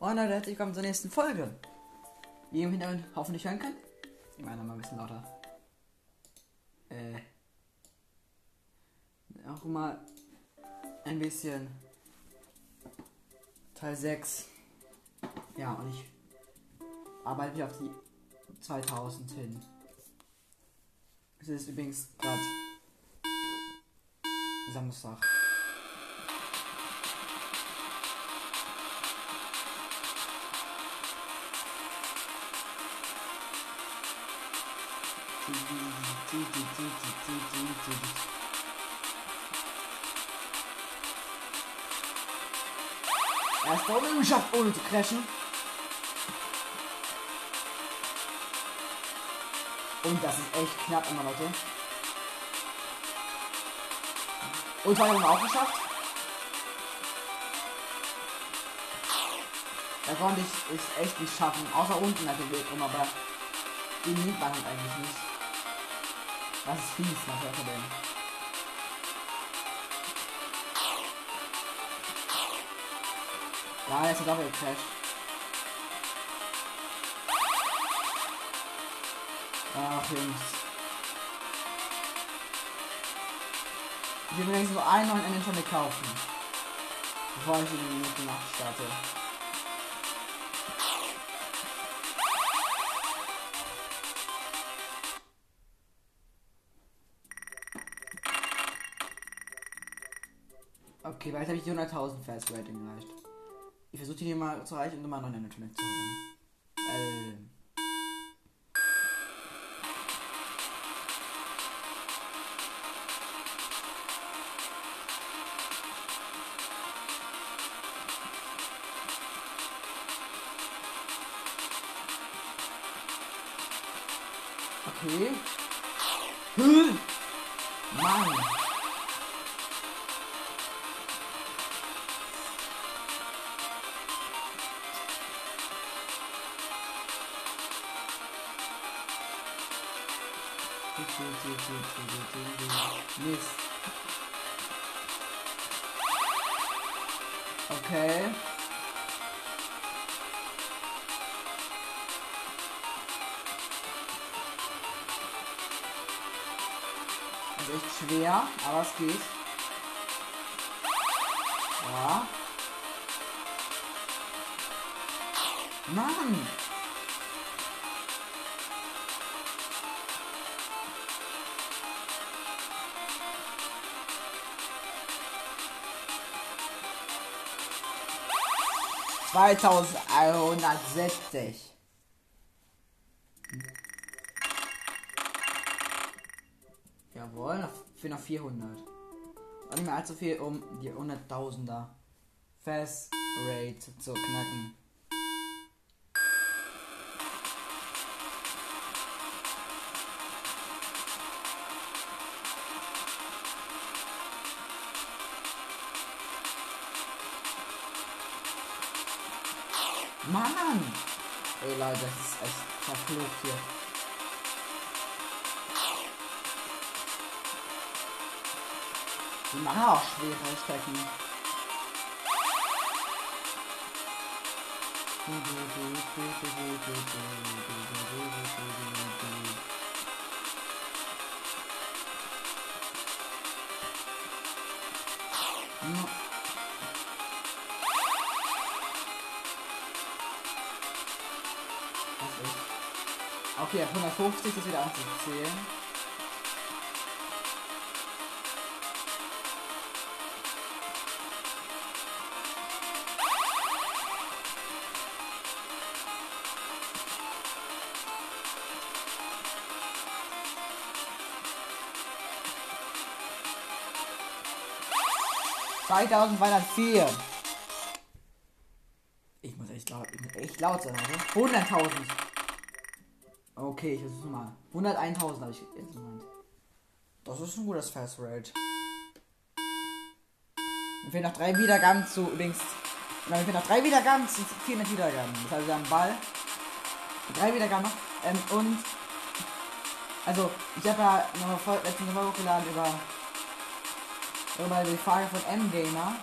Und Leute, herzlich willkommen zur nächsten Folge. Wie ihr im Hintergrund hoffentlich hören könnt. Ich meine mal ein bisschen lauter. Äh. Auch mal ein bisschen. Teil 6. Ja, und ich arbeite wieder auf die 2000 hin. Es ist übrigens gerade Samstag. Erste Runde geschafft, ohne zu crashen. Und das ist echt knapp immer, Leute. Und zwei haben wir auch geschafft. Da konnte ich es echt nicht schaffen. Außer unten natürlich immer, aber den nimmt man halt eigentlich nicht. Das ist fies, was hört er denn? Ja, ist doch gecrashed. Ach, Jungs. Ich will längst nur einen neuen Engine kaufen. Bevor ich in die Nacht starte. Okay, weil jetzt habe ich die 100.000 Fast Rating erreicht. Ich versuche die hier mal zu erreichen und mal noch eine Internet zu holen. Ähm. Okay. Hm. Mann. Mist. Okay. Ist echt schwer, aber es geht. Ja. Mann! Zweitausendeinhundertsechzig. Jawohl, noch, für noch 400. Und nicht mehr allzu viel, um die 100.000er Fast Rate zu knacken. Mann! Ey Leute, das ist echt verflucht hier. Die machen auch schwere Strecken. Ja. Okay, ab 150 ist wieder anzuzählen. Zweitausendzweihundertvier. Ich muss echt laut, ich muss echt laut sein, also. 100.000. Okay, ich versuche mal. 101.000 habe ich jetzt gemeint. Das ist ein gutes Fast Rate. Mir fehlen noch drei Wiedergaben zu übrigens. Mir fehlen noch drei Wiedergaben zu 400 Wiedergaben. Das heißt, wir haben Ball. Drei Wiedergaben noch. Ähm, und. Also, ich habe ja noch voll, letztens Folge hochgeladen über. Über die Frage von M-Gamer.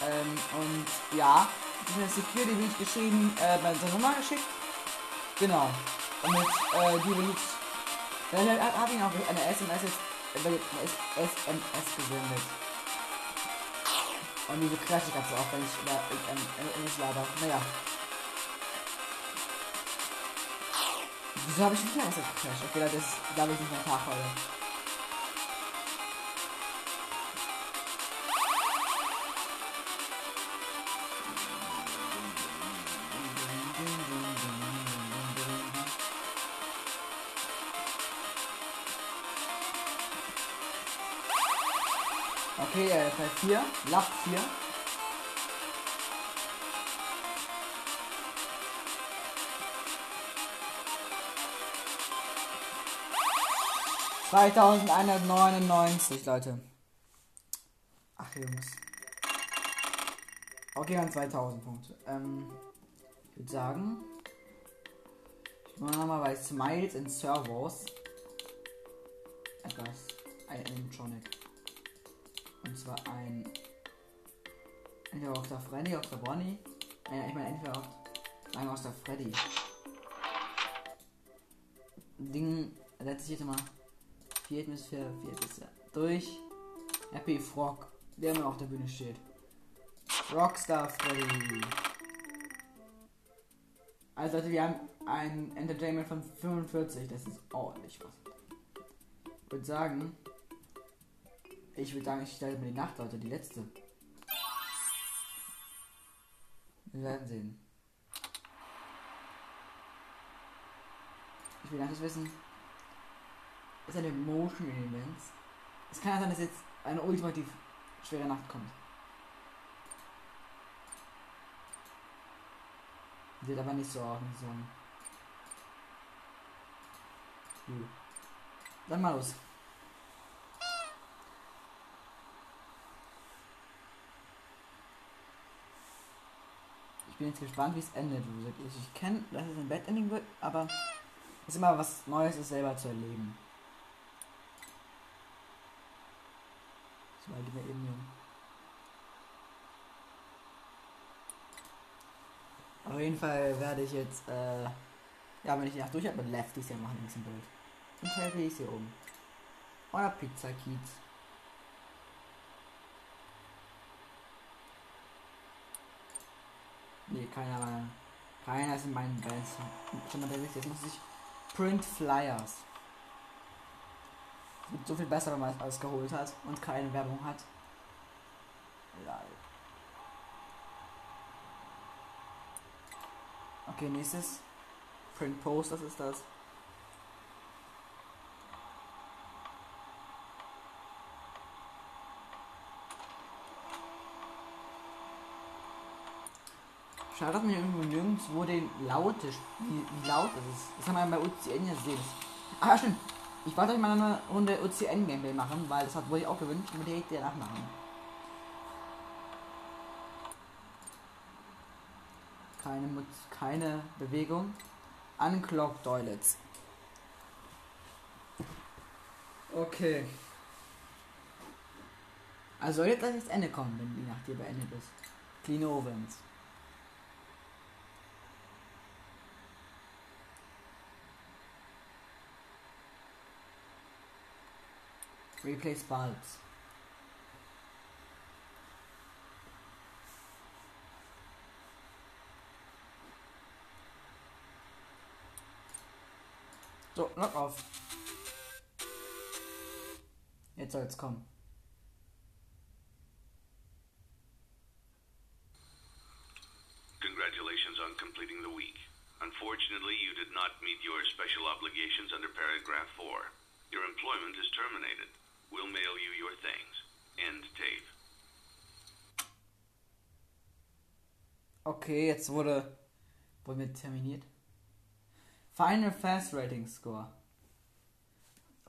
Ähm, und ja, mit der Security wie ich geschrieben, äh, bei seiner Nummer geschickt. Genau. Und mit äh, die benutzt. Dann hat, hat ihn auch eine SMS, jetzt, äh, SMS gesendet. Und diese Crash gab es auch, wenn ich über Englisch laber. Naja. Wieso habe ich nicht mehr was gecrashed? Okay, das ist, glaube ich, nicht mein Tag heute. Okay, äh, Teil 4. Lab 4. Zweitausendeinhundertneunundneunzig, Leute. Ach Jungs. Okay, dann 2000 Punkte. Ähm, ich würde sagen, ich mache nochmal bei Smiles in Servos etwas. Ein Animatronic. Und zwar ein. Entweder auf der Freddy, auf der Bonnie. Naja, ich meine entweder auf. Nein, aus der Freddy. Ding sich jetzt mal. Vier bis vier, vier bis durch. Happy Frog, der immer auf der Bühne steht. Rockstar Freddy. Also Leute, wir haben ein Entertainment von 45. Das ist ordentlich was. Ich würde sagen, ich würde sagen, ich stelle mir die Nacht, Leute, die letzte. Wir werden sehen. Ich will einfach wissen. Ist eine Motion Events. Es kann ja sein, dass jetzt eine ultimativ schwere Nacht kommt. Wird aber nicht so nicht so. Dann mal los. Bin jetzt gespannt, wie es endet. Ich, ich kenne, dass es ein Bad Ending wird, aber es ist immer was Neues, es selber zu erleben. Die wir eben jung. Auf jeden Fall werde ich jetzt, äh, ja, wenn ich die Nacht durch habe mit Lefties ja machen, ein bisschen blöd. Und ist hier oben. Oder Pizza Kiez. Keiner meiner. Keiner ist in meinen Bands. Schon mal der Jetzt muss ich Print Flyers. Wird so viel besser, wenn man alles geholt hat und keine Werbung hat. Lol. Okay, nächstes. Print Post, das ist das. Schade, dass man irgendwo nirgendwo den laute, wie, wie laut das ist. Das kann man bei UCN ja sehen. Ah, stimmt. Ich wollte euch mal eine Runde UCN Gameplay machen, weil das hat wohl ich auch gewünscht und direkt danach machen. Keine, keine Bewegung. Unclogged Toilets. Okay. Also soll jetzt gleich das Ende kommen, wenn die Nacht hier beendet ist. Clean Ovens. Replace bulbs. So, lock auf. Jetzt soll's kommen. Congratulations on completing the week. Unfortunately, you did not meet your special obligations under paragraph 4. Your employment is terminated. We'll mail you your things. End tape. Okay, jetzt wurde, wurde terminiert. Final Fast Rating Score.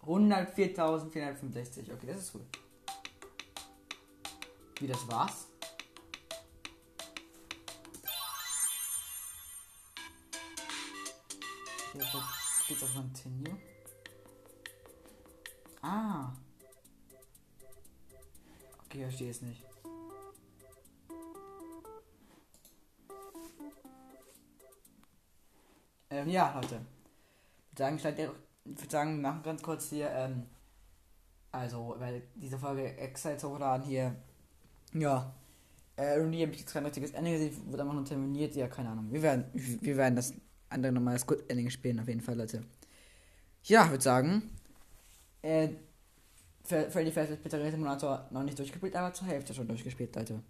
104.465. Okay, das ist cool. Wie das war's? Jetzt geht's auf Continue. Ah. Okay, verstehe es nicht. Ähm, ja, Leute. Ich würde sagen, ich würde sagen, wir machen ganz kurz hier, ähm, also, weil diese Folge extra jetzt hochladen hier, ja, äh, irgendwie habe ich jetzt kein richtiges Ende gesehen, wurde einfach nur terminiert, ja, keine Ahnung. Wir werden, wir werden das andere nochmal das Good Ending spielen, auf jeden Fall, Leute. Ja, ich würde sagen, äh, Freddy Fazbear's Pizzeria Simulator noch nicht durchgespielt, aber zur Hälfte schon durchgespielt, Leute.